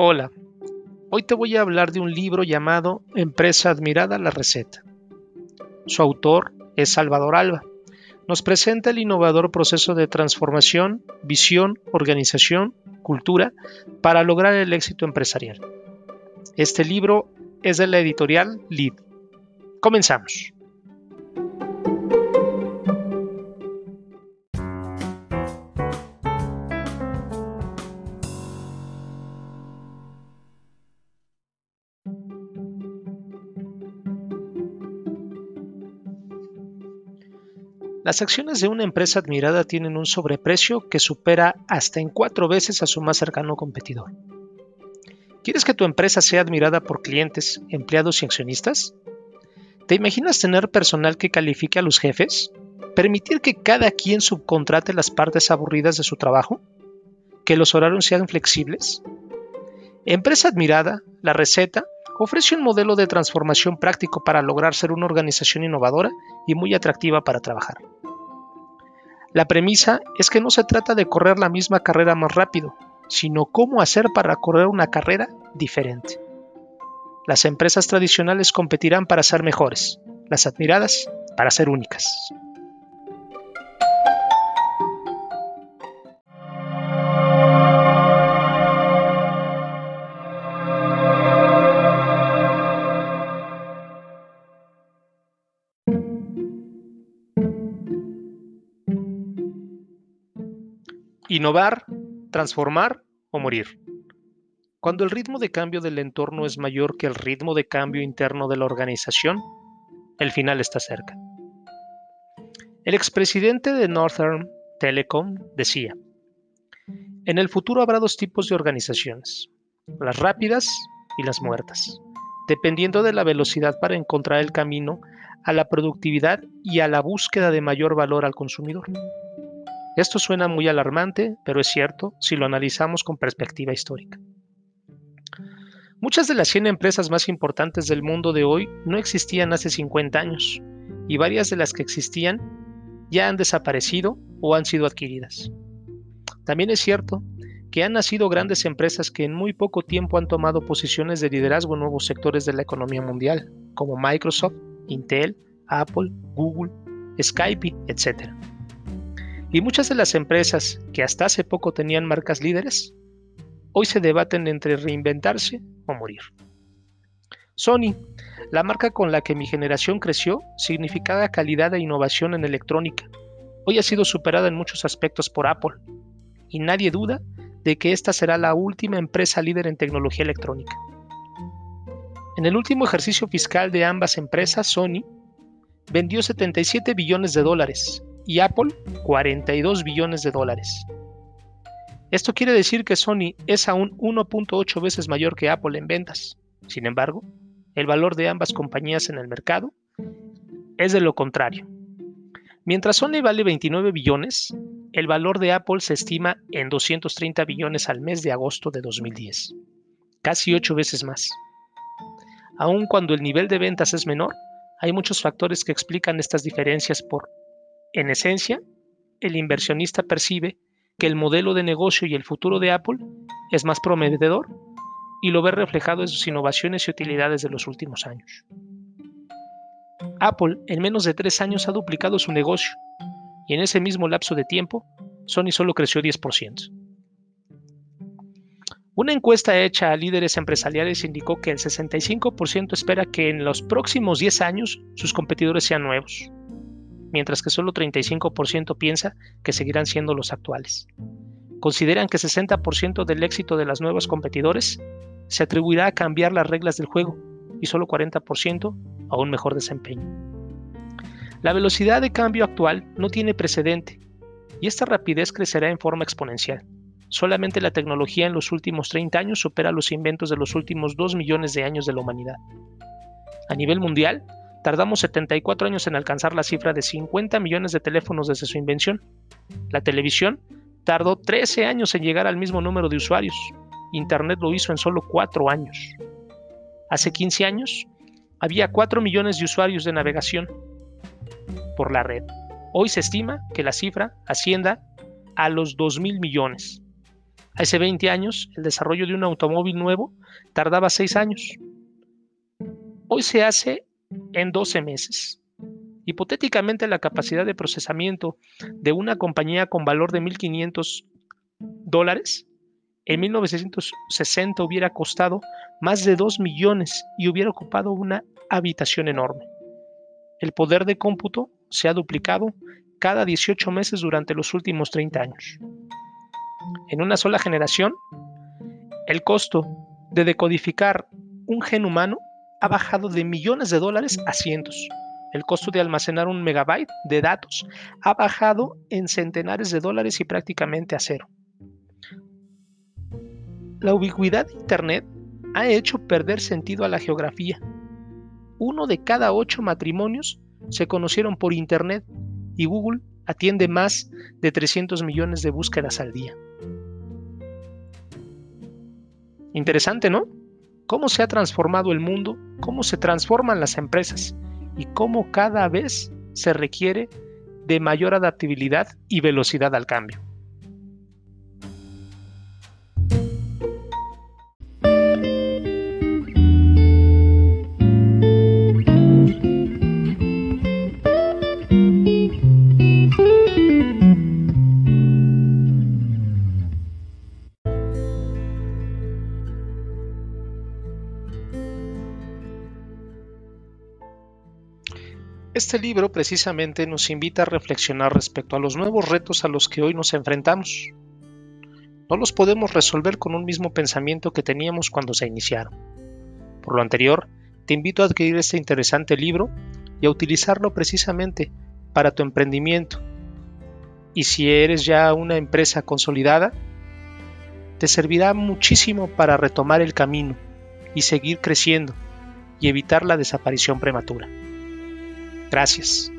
Hola, hoy te voy a hablar de un libro llamado Empresa Admirada la Receta. Su autor es Salvador Alba. Nos presenta el innovador proceso de transformación, visión, organización, cultura para lograr el éxito empresarial. Este libro es de la editorial Lead. Comenzamos. Las acciones de una empresa admirada tienen un sobreprecio que supera hasta en cuatro veces a su más cercano competidor. ¿Quieres que tu empresa sea admirada por clientes, empleados y accionistas? ¿Te imaginas tener personal que califique a los jefes? ¿Permitir que cada quien subcontrate las partes aburridas de su trabajo? ¿Que los horarios sean flexibles? Empresa Admirada, la receta, ofrece un modelo de transformación práctico para lograr ser una organización innovadora y muy atractiva para trabajar. La premisa es que no se trata de correr la misma carrera más rápido, sino cómo hacer para correr una carrera diferente. Las empresas tradicionales competirán para ser mejores, las admiradas para ser únicas. Innovar, transformar o morir. Cuando el ritmo de cambio del entorno es mayor que el ritmo de cambio interno de la organización, el final está cerca. El expresidente de Northern Telecom decía, en el futuro habrá dos tipos de organizaciones, las rápidas y las muertas, dependiendo de la velocidad para encontrar el camino a la productividad y a la búsqueda de mayor valor al consumidor. Esto suena muy alarmante, pero es cierto si lo analizamos con perspectiva histórica. Muchas de las 100 empresas más importantes del mundo de hoy no existían hace 50 años, y varias de las que existían ya han desaparecido o han sido adquiridas. También es cierto que han nacido grandes empresas que en muy poco tiempo han tomado posiciones de liderazgo en nuevos sectores de la economía mundial, como Microsoft, Intel, Apple, Google, Skype, etc. Y muchas de las empresas que hasta hace poco tenían marcas líderes, hoy se debaten entre reinventarse o morir. Sony, la marca con la que mi generación creció, significaba calidad e innovación en electrónica. Hoy ha sido superada en muchos aspectos por Apple, y nadie duda de que esta será la última empresa líder en tecnología electrónica. En el último ejercicio fiscal de ambas empresas, Sony vendió 77 billones de dólares, y Apple 42 billones de dólares. Esto quiere decir que Sony es aún 1.8 veces mayor que Apple en ventas. Sin embargo, el valor de ambas compañías en el mercado es de lo contrario. Mientras Sony vale 29 billones, el valor de Apple se estima en 230 billones al mes de agosto de 2010, casi 8 veces más. Aun cuando el nivel de ventas es menor, hay muchos factores que explican estas diferencias por en esencia, el inversionista percibe que el modelo de negocio y el futuro de Apple es más prometedor y lo ve reflejado en sus innovaciones y utilidades de los últimos años. Apple en menos de tres años ha duplicado su negocio y en ese mismo lapso de tiempo, Sony solo creció 10%. Una encuesta hecha a líderes empresariales indicó que el 65% espera que en los próximos 10 años sus competidores sean nuevos mientras que solo 35% piensa que seguirán siendo los actuales. Consideran que 60% del éxito de las nuevos competidores se atribuirá a cambiar las reglas del juego y solo 40% a un mejor desempeño. La velocidad de cambio actual no tiene precedente y esta rapidez crecerá en forma exponencial. Solamente la tecnología en los últimos 30 años supera los inventos de los últimos 2 millones de años de la humanidad. A nivel mundial, Tardamos 74 años en alcanzar la cifra de 50 millones de teléfonos desde su invención. La televisión tardó 13 años en llegar al mismo número de usuarios. Internet lo hizo en solo 4 años. Hace 15 años había 4 millones de usuarios de navegación por la red. Hoy se estima que la cifra ascienda a los 2 mil millones. Hace 20 años, el desarrollo de un automóvil nuevo tardaba 6 años. Hoy se hace en 12 meses. Hipotéticamente, la capacidad de procesamiento de una compañía con valor de 1.500 dólares en 1960 hubiera costado más de 2 millones y hubiera ocupado una habitación enorme. El poder de cómputo se ha duplicado cada 18 meses durante los últimos 30 años. En una sola generación, el costo de decodificar un gen humano ha bajado de millones de dólares a cientos. El costo de almacenar un megabyte de datos ha bajado en centenares de dólares y prácticamente a cero. La ubicuidad de Internet ha hecho perder sentido a la geografía. Uno de cada ocho matrimonios se conocieron por Internet y Google atiende más de 300 millones de búsquedas al día. Interesante, ¿no? Cómo se ha transformado el mundo, cómo se transforman las empresas y cómo cada vez se requiere de mayor adaptabilidad y velocidad al cambio. Este libro precisamente nos invita a reflexionar respecto a los nuevos retos a los que hoy nos enfrentamos. No los podemos resolver con un mismo pensamiento que teníamos cuando se iniciaron. Por lo anterior, te invito a adquirir este interesante libro y a utilizarlo precisamente para tu emprendimiento. Y si eres ya una empresa consolidada, te servirá muchísimo para retomar el camino y seguir creciendo y evitar la desaparición prematura. Gracias.